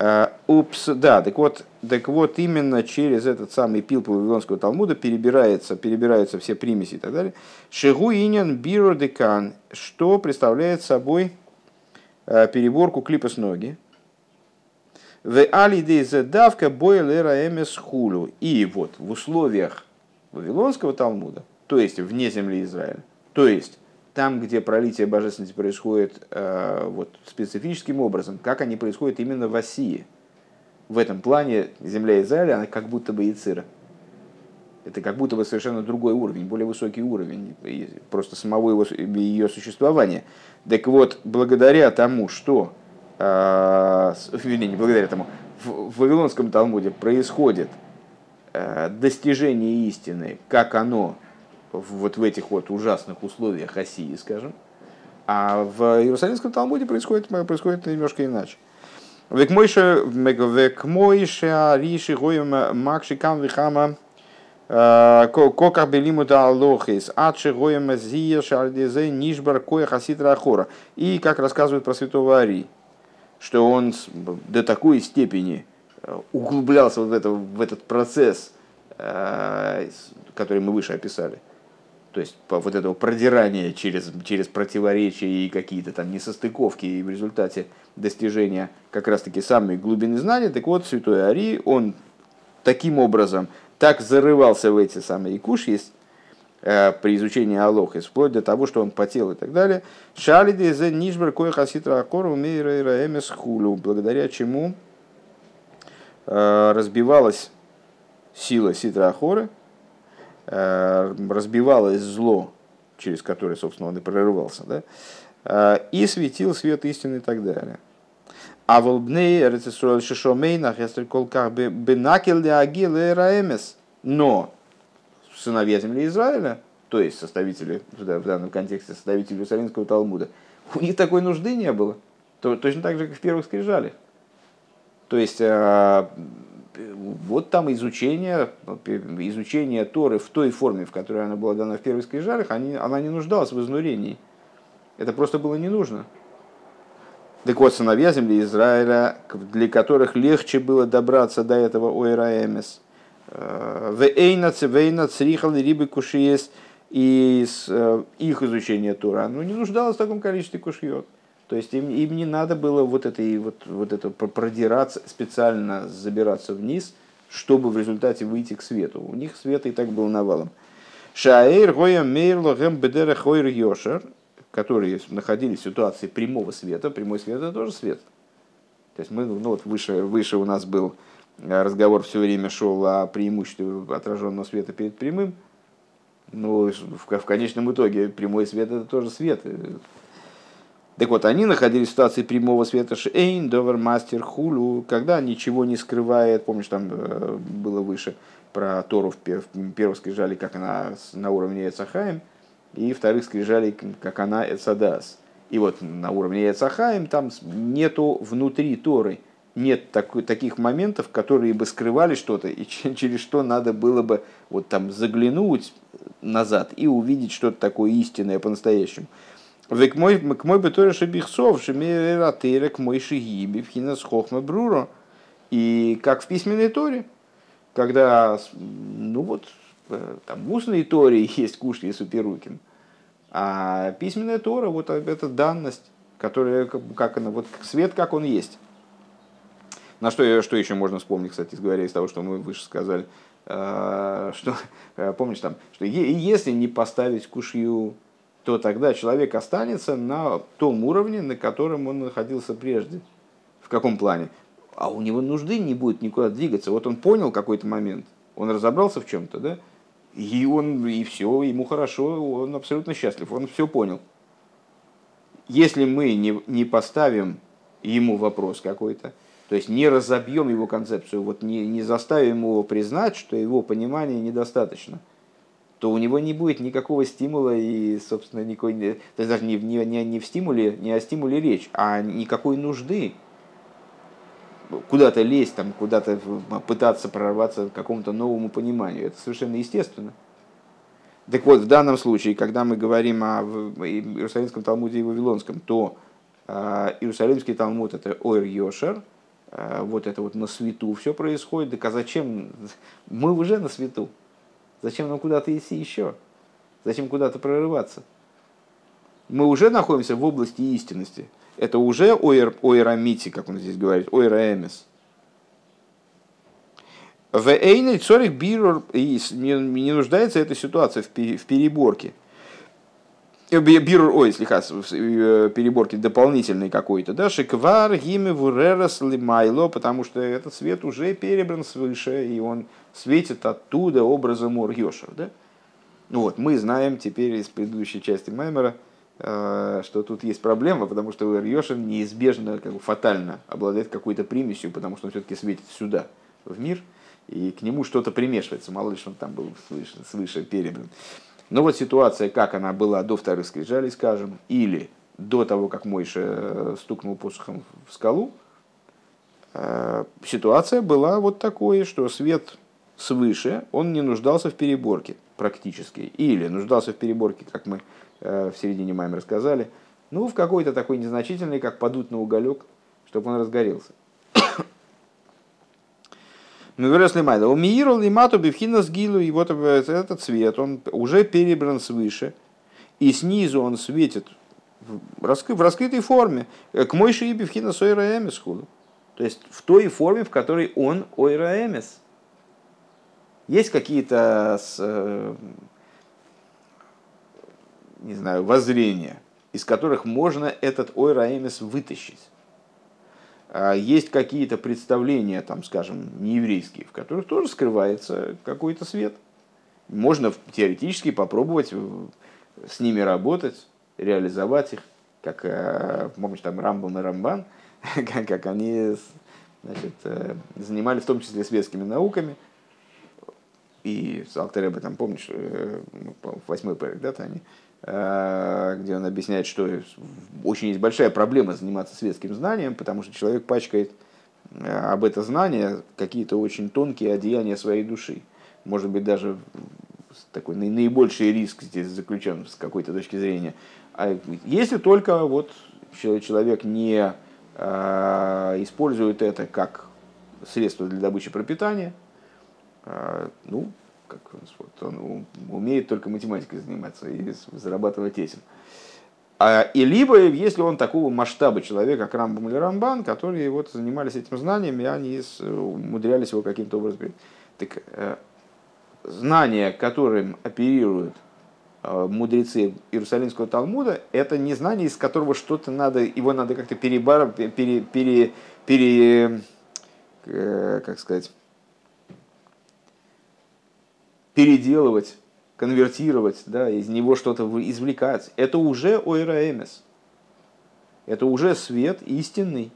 S1: Э, упс, да, так вот, так вот именно через этот самый пил Вавилонского Талмуда перебирается, перебираются все примеси и так далее. Шигу инин биро декан, что представляет собой э, переборку клипа с ноги. В алидейзе давка бойлера эмес хулу. И вот в условиях Вавилонского Талмуда, то есть вне земли Израиля, то есть там, где пролитие божественности происходит э, вот, специфическим образом, как они происходят именно в России. В этом плане земля Израиля, она как будто бы Яцира. Это как будто бы совершенно другой уровень, более высокий уровень просто самого его, ее существования. Так вот, благодаря тому, что э, не благодаря этому, в, в Вавилонском Талмуде происходит э, достижение истины, как оно вот в этих вот ужасных условиях России, скажем, а в Иерусалимском Талмуде происходит, происходит немножко иначе. Век мойше, век мойше, ариши, гоем, макши, кам, вихама, Кока белиму да алохис, адши гоем зия шардизе нишбар коя хаситра ахора. И как рассказывают про святого Ари, что он до такой степени э, углублялся вот в, это, в этот процесс, э, который мы выше описали. То есть вот этого продирания через, через противоречия и какие-то там несостыковки и в результате достижения как раз-таки самой глубины знания. Так вот, святой Ари, он таким образом так зарывался в эти самые кушьис э, при изучении Алохи, вплоть до того, что он потел и так далее. Шалиди за нишбер кое хаситра акору мейра эмес хулю, благодаря чему э, разбивалась сила ситра ахоры, разбивалось зло, через которое, собственно, он и прорывался, да, и светил свет истины и так далее. А волбней рецессуэль шишомейнах, если колках бенакел агил раэмес. Но сыновья земли Израиля, то есть составители, в данном контексте составители Иерусалимского Талмуда, у них такой нужды не было. То, точно так же, как в первых скрижалях. То есть, а, вот там изучение, изучение Торы в той форме, в которой она была дана в первых скрижалях, они, она не нуждалась в изнурении. Это просто было не нужно. Так вот, сыновья земли Израиля, для которых легче было добраться до этого Ойраэмес. Э. И э, их изучение Тура, ну, не нуждалось в таком количестве кушьет. То есть им, им не надо было вот это, вот, вот это продираться, специально забираться вниз, чтобы в результате выйти к свету. У них света и так был навалом. Шаэр гоя мейр логем бедера хойр йошер которые находились в ситуации прямого света, прямой свет это тоже свет. То есть мы, ну вот выше, выше у нас был э, разговор все время шел о преимуществе отраженного света перед прямым. Но в, в конечном итоге прямой свет это тоже свет. Так вот, они находились в ситуации прямого света Шейн, Довер, Мастер, Хулу, когда ничего не скрывает. Помнишь, там э, было выше про Тору в первой скрижали, как она на уровне Эцахаем и вторых скрижалей, как она Эцадас. И вот на уровне Эцахаим там нету внутри Торы, нет так, таких моментов, которые бы скрывали что-то, и через что надо было бы вот там заглянуть назад и увидеть что-то такое истинное по-настоящему. Век мой, к мой бы тоже шабихсов, шемератера, к мой шигиби, в хинас хохма бруро. И как в письменной торе, когда, ну вот, Э, там, в устной Торе есть Кушли и Суперукин, а письменная Тора, вот это данность, которая, как она, вот свет, как он есть. На что, что еще можно вспомнить, кстати говоря, из того, что мы выше сказали, э, что, э, помнишь там, что если не поставить кушью, то тогда человек останется на том уровне, на котором он находился прежде. В каком плане? А у него нужды не будет никуда двигаться. Вот он понял какой-то момент, он разобрался в чем-то, да? И он, и все, ему хорошо, он абсолютно счастлив, он все понял. Если мы не, не поставим ему вопрос какой-то, то есть не разобьем его концепцию, вот не, не заставим его признать, что его понимания недостаточно, то у него не будет никакого стимула и, собственно, никакой, то даже не, не, не, не в стимуле, не о стимуле речь, а никакой нужды куда-то лезть, там, куда-то пытаться прорваться к какому-то новому пониманию. Это совершенно естественно. Так вот, в данном случае, когда мы говорим о Иерусалимском Талмуде и Вавилонском, то э, Иерусалимский Талмуд это Ойр Йошер, э, вот это вот на свету все происходит. Так а зачем? Мы уже на свету. Зачем нам куда-то идти еще? Зачем куда-то прорываться? Мы уже находимся в области истинности это уже ойр, ойрамити, как он здесь говорит, ойраэмес. В эйной цорих бирур не нуждается эта ситуация в переборке. Э, бирур, ой, слегка, э, переборки дополнительной какой-то, да, шиквар, гиме, вурерас, лимайло, потому что этот свет уже перебран свыше, и он светит оттуда образом Оргешер, да. Вот, мы знаем теперь из предыдущей части Маймера, что тут есть проблема, потому что Йошин неизбежно, как бы фатально обладает какой-то примесью, потому что он все-таки светит сюда, в мир, и к нему что-то примешивается, мало ли что он там был свыше, свыше перебран. Но вот ситуация, как она была до вторых скрижалей, скажем, или до того, как Мойша э, стукнул посохом в скалу, э, ситуация была вот такой, что свет свыше, он не нуждался в переборке практически. Или нуждался в переборке, как мы э, в середине Маймер рассказали, ну, в какой-то такой незначительный, как подуть на уголек, чтобы он разгорелся. Мы выросли майда. У Мииру лимату бифхина сгилу, и вот этот цвет, он уже перебран свыше, и снизу он светит в, раскры, в раскрытой форме, к мойши и бифхина сойра эмес худу. То есть в той форме, в которой он ойра эмес. Есть какие-то, э, не знаю, воззрения, из которых можно этот ойра эмес вытащить. А есть какие-то представления, там, скажем, нееврейские, в которых тоже скрывается какой-то свет. Можно теоретически попробовать э, с ними работать, реализовать их, как, э, помнишь, там Рамбам и Рамбан, как они значит, э, занимались в том числе светскими науками, и Алтереба, там, помнишь, ну, восьмой парик, да, они, где он объясняет, что очень есть большая проблема заниматься светским знанием, потому что человек пачкает об это знание какие-то очень тонкие одеяния своей души. Может быть, даже такой наибольший риск здесь заключен с какой-то точки зрения. А если только вот человек не а, использует это как средство для добычи пропитания, ну, как вот, он умеет только математикой заниматься и зарабатывать этим. А, и либо, если он такого масштаба человека, как Рамбам или Рамбан, которые вот занимались этим знанием, и они умудрялись его каким-то образом. Так, э, знания, которым оперируют э, мудрецы Иерусалимского Талмуда, это не знание, из которого что-то надо, его надо как-то перебар, пере, пере, пере, э, как сказать, переделывать, конвертировать, да, из него что-то извлекать. Это уже ойраэмес. Это уже свет истинный.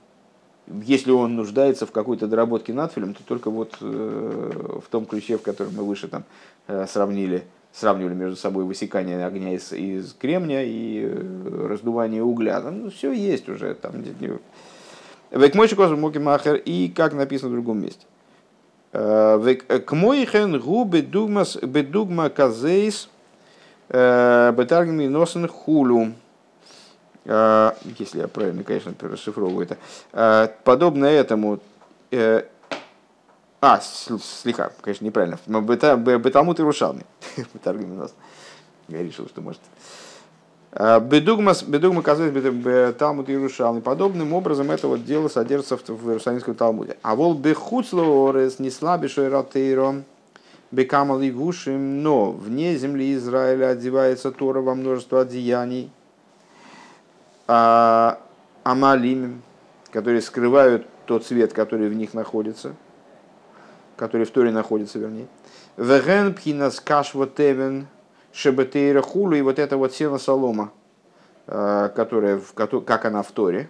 S1: Если он нуждается в какой-то доработке надфилем, то только вот э, в том ключе, в котором мы выше там э, сравнили, сравнивали между собой высекание огня из, из кремния и э, раздувание угля. Там ну, все есть уже. Там, Векмойши Махер и как написано в другом месте. К мойхен гу бедугма казейс бетаргми носен хулю. Э, если я правильно, конечно, расшифровываю это, э, подобно этому, э, а, слегка, конечно, неправильно, Беталмут и Рушалми, я решил, что может. Бедугма, бедугма казалось, Талмуд Иерушалми. Подобным образом это вот дело содержится в Иерусалимском Талмуде. А вол бехуцлоорес не слабишой ратейром, бекамал и вушим, но вне земли Израиля одевается Тора во множество одеяний, а, амалим, которые скрывают тот цвет, который в них находится, который в Торе находится, вернее. Веген пхинас кашва тевен шебетейра хулу, и вот это вот сено солома, а, которая, как она в Торе.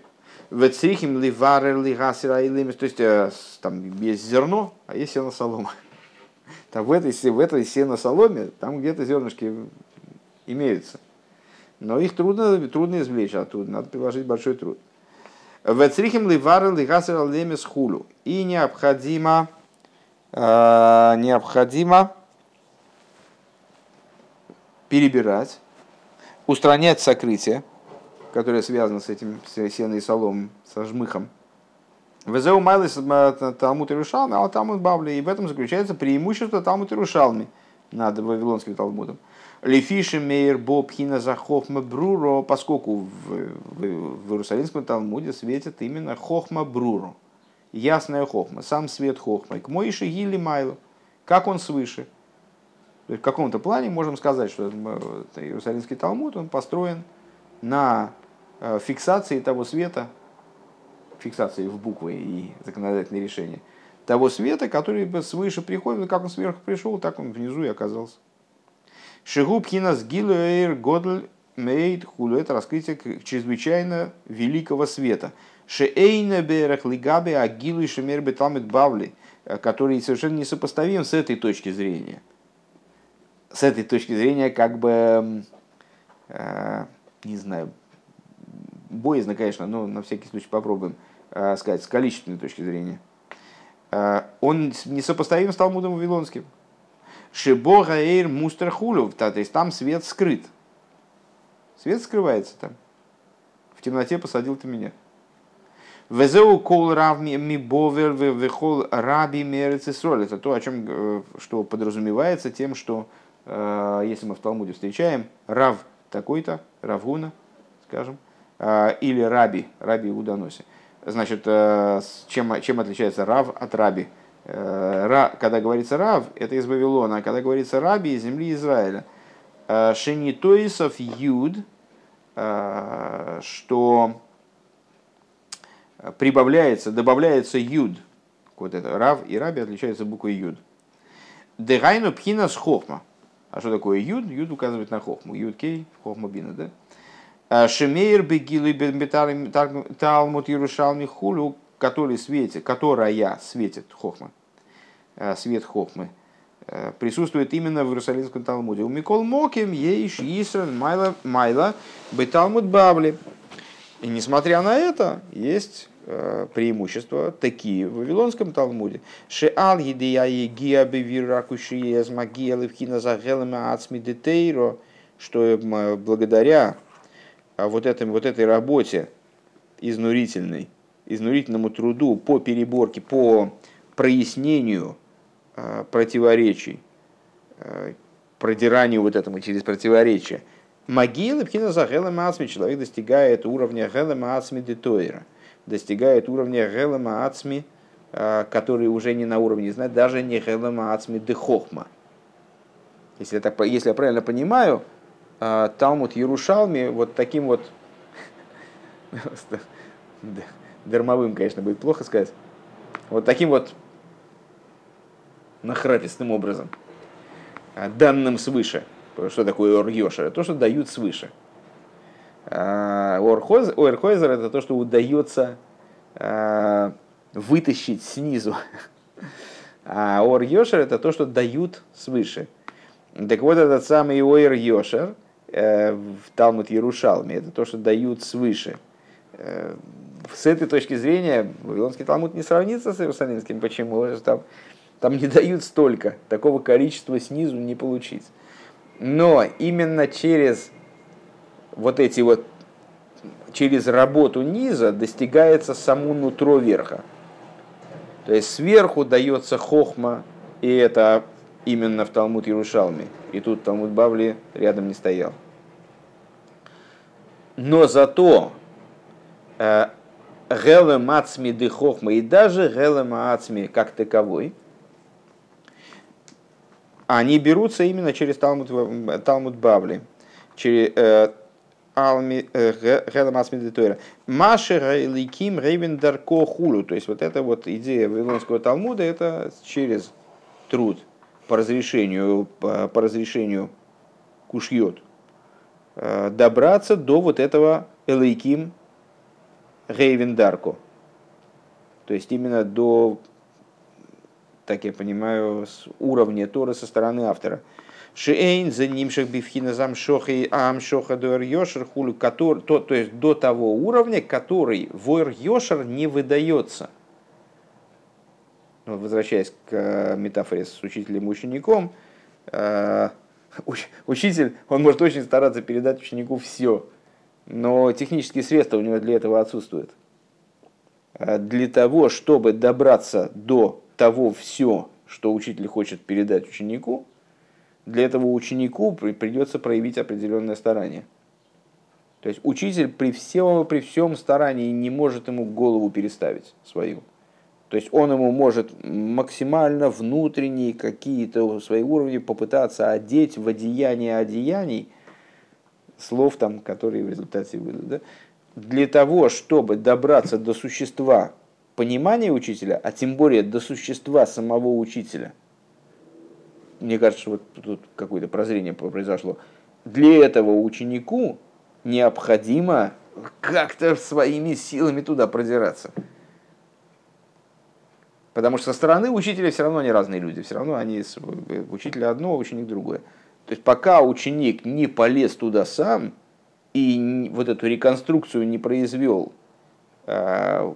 S1: Вецрихим ливарер лигасира То есть э, там есть зерно, а есть сено солома. Там в этой, в этой сено соломе там где-то зернышки имеются но их трудно, трудно извлечь оттуда, надо приложить большой труд. Вецрихим ливар лигасер лемес хулу. И необходимо, э, необходимо перебирать, устранять сокрытие, которое связано с этим сеной соломом, со жмыхом. Везеу майлис Талмуд Иерушалми, а Талмуд Бавли. И в этом заключается преимущество Талмуд Иерушалми над Вавилонским Талмудом. Лефиши мейер бобхина за хохма бруро, поскольку в, в, в Иерусалимском Талмуде светит именно хохма бруро, ясная хохма, сам свет хохма. К моиши гили майло, как он свыше. В каком-то плане можем сказать, что Иерусалимский Талмуд он построен на э, фиксации того света, фиксации в буквы и законодательные решения, того света, который свыше приходит, как он сверху пришел, так он внизу и оказался. Шигуб хинас гилуэйр годль мейт хулу. Это раскрытие чрезвычайно великого света. Шеэйна берах лигаби агилу и шемер бавли, который совершенно несопоставим с этой точки зрения. С этой точки зрения, как бы, э, не знаю, боязно, конечно, но на всякий случай попробуем э, сказать, с количественной точки зрения. Э, он несопоставим с Талмудом Вавилонским. Шибога эйр мустер хулю, то есть там свет скрыт. Свет скрывается там. В темноте посадил ты меня. Везеу кол рав ми бовер вехол раби мерецесроль. Это то, о чем, э, что подразумевается тем, что если мы в Талмуде встречаем рав такой-то, равгуна, скажем, э, или раби, раби Уданоси. Значит, чем, чем отличается рав от раби? Когда говорится рав, это из Вавилона, а когда говорится раби, из земли Израиля. Шенитоисов юд, что прибавляется, добавляется юд. Вот это рав и раби отличаются буквой юд. Дегайну пхина с хохма. А что такое юд? Юд указывает на хохму. Юд кей, хохма бина, да? А Шемейр бегилы талмут Ярушалми хулю, который светит, которая светит хохма, а, свет хохмы, а, присутствует именно в Иерусалимском Талмуде. У Микол Моким ейш Исран Майла Майла Беталмуд Бабли. И несмотря на это, есть э, преимущества такие в Вавилонском Талмуде. Шеал едияи гия бевиракушиез магия левхина загелема ацми детейро, что благодаря а, вот, этом, вот этой работе изнурительной, изнурительному труду по переборке, по прояснению э, противоречий, э, продиранию вот этому через противоречия, Могилы пхина за гелем ацми человек достигает уровня гелем ацми детойра, достигает уровня гелем ацми, а, который уже не на уровне знать, даже не гелем ацми дехохма. Если я, так, если я правильно понимаю, а, Талмуд Ярушалми вот таким вот дармовым, конечно, будет плохо сказать, вот таким вот нахрапистым образом, а, данным свыше – что такое Ор-Йошер? То, что дают свыше. А, Ор-Хойзер это то, что удается а, вытащить снизу. А Ор-Йошер это то, что дают свыше. Так вот, этот самый Ор-Йошер э, в Талмуд Ярушалме, это то, что дают свыше. Э, с этой точки зрения Вавилонский Талмуд не сравнится с Иерусалимским. Почему? Там, там не дают столько, такого количества снизу не получить. Но именно через вот эти вот, через работу низа достигается само нутро верха. То есть сверху дается хохма, и это именно в Талмуд Ярушалме. И тут Талмуд Бавли рядом не стоял. Но зато э, Геле Мацми де Хохма и даже Геле Мацми как таковой – они берутся именно через Талмуд, Талмуд Бавли, через э, Алми Геламас Медитойра. Маши Ликим Рейвен Дарко Хулу. То есть вот эта вот идея Вавилонского Талмуда, это через труд по разрешению, по, по разрешению кушьет, э, добраться до вот этого Элейким Рейвен Дарко. То есть именно до так я понимаю, уровня Торы со стороны автора. Шейн за нимших бифхина зам шохи ам шоха дуэр йошер хулю, который, то, то есть до того уровня, который войр йошер не выдается. Ну, возвращаясь к э, метафоре с учителем и учеником, э, учитель, он может очень стараться передать ученику все, но технические средства у него для этого отсутствуют. Э, для того, чтобы добраться до того все, что учитель хочет передать ученику, для этого ученику придется проявить определенное старание. То есть учитель при всем, при всем старании не может ему голову переставить свою. То есть он ему может максимально внутренние какие-то свои уровни попытаться одеть в одеяние одеяний, слов там, которые в результате выйдут. Да? Для того, чтобы добраться до существа понимания учителя, а тем более до существа самого учителя. Мне кажется, вот тут какое-то прозрение произошло. Для этого ученику необходимо как-то своими силами туда продираться. Потому что со стороны учителя все равно они разные люди, все равно они учителя одно, ученик другое. То есть пока ученик не полез туда сам и вот эту реконструкцию не произвел э,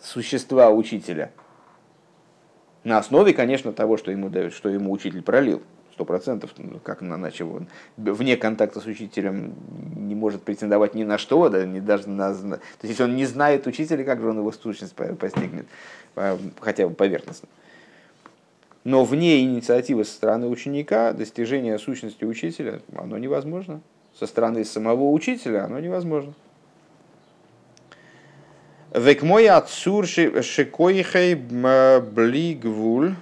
S1: существа учителя, на основе, конечно, того, что ему, дает, что ему учитель пролил, сто процентов, ну, как иначе он вне контакта с учителем не может претендовать ни на что, да, не даже на... То есть, если он не знает учителя, как же он его сущность постигнет? хотя бы поверхностно. Но вне инициативы со стороны ученика достижение сущности учителя, оно невозможно. Со стороны самого учителя оно невозможно. Век мой отцур шикоихей блигвуль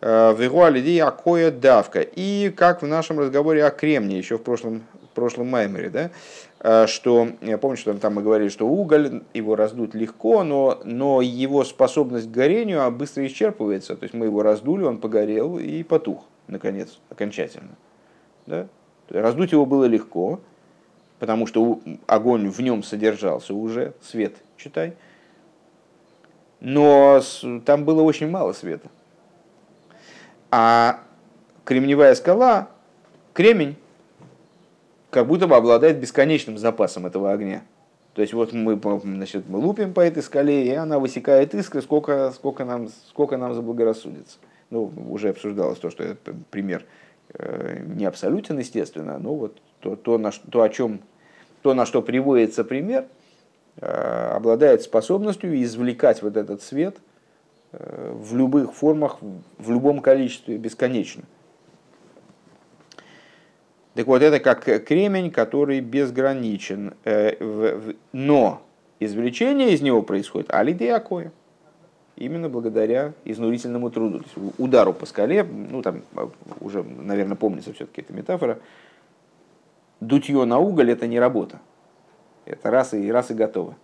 S1: э, вегуалиди акоя давка. И как в нашем разговоре о кремне еще в прошлом, в прошлом маймере, да, Э, что, я помню, что там мы говорили, что уголь, его раздуть легко, но, но его способность к горению а быстро исчерпывается. То есть мы его раздули, он погорел и потух, наконец, окончательно. Да? Раздуть его было легко, потому что огонь в нем содержался уже, свет, читай. Но там было очень мало света. А кремниевая скала, кремень, как будто бы обладает бесконечным запасом этого огня. То есть вот мы, значит, мы лупим по этой скале, и она высекает искры, сколько, сколько, нам, сколько нам заблагорассудится. Ну, уже обсуждалось то, что это пример э, не абсолютен, естественно, но вот то, то, на, то, о чем, то, на что приводится пример, э, обладает способностью извлекать вот этот свет э, в любых формах, в любом количестве, бесконечно. Так вот, это как кремень, который безграничен. Э, но извлечение из него происходит алидеякоя. Именно благодаря изнурительному труду. То есть удару по скале, ну там уже, наверное, помнится все-таки эта метафора. Дутье на уголь это не работа. Это раз и раз и готово.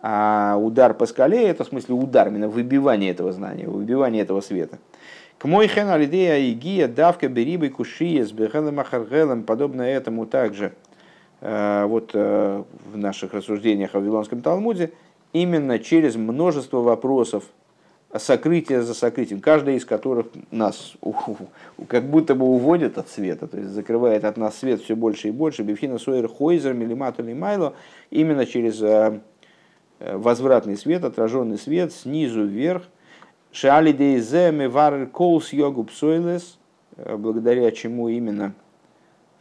S1: А удар по скале это в смысле удар, именно выбивание этого знания, выбивание этого света. К мой хен алидея и гия давка берибы кушия с бехелем подобно этому также э, вот э, в наших рассуждениях о Вавилонском Талмуде, именно через множество вопросов, сокрытия за сокрытием, каждая из которых нас как будто бы уводит от света, то есть закрывает от нас свет все больше и больше. Бифхина Сойер Хойзер, Милимату Майло, именно через э, возвратный свет, отраженный свет снизу вверх, Шалидейзе вар колс йогу псойлес, э, благодаря чему именно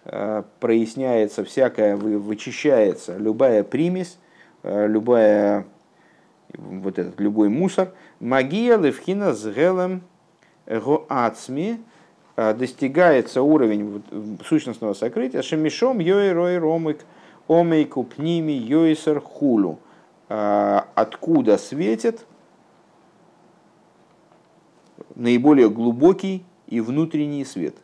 S1: э, проясняется всякая, вычищается любая примесь, э, любая, вот этот, любой мусор. Магия левхина с гелем гоацми достигается уровень сущностного сокрытия шемишом йой рой ромик омейку пними йойсер хулу. Откуда светит наиболее глубокий и внутренний свет.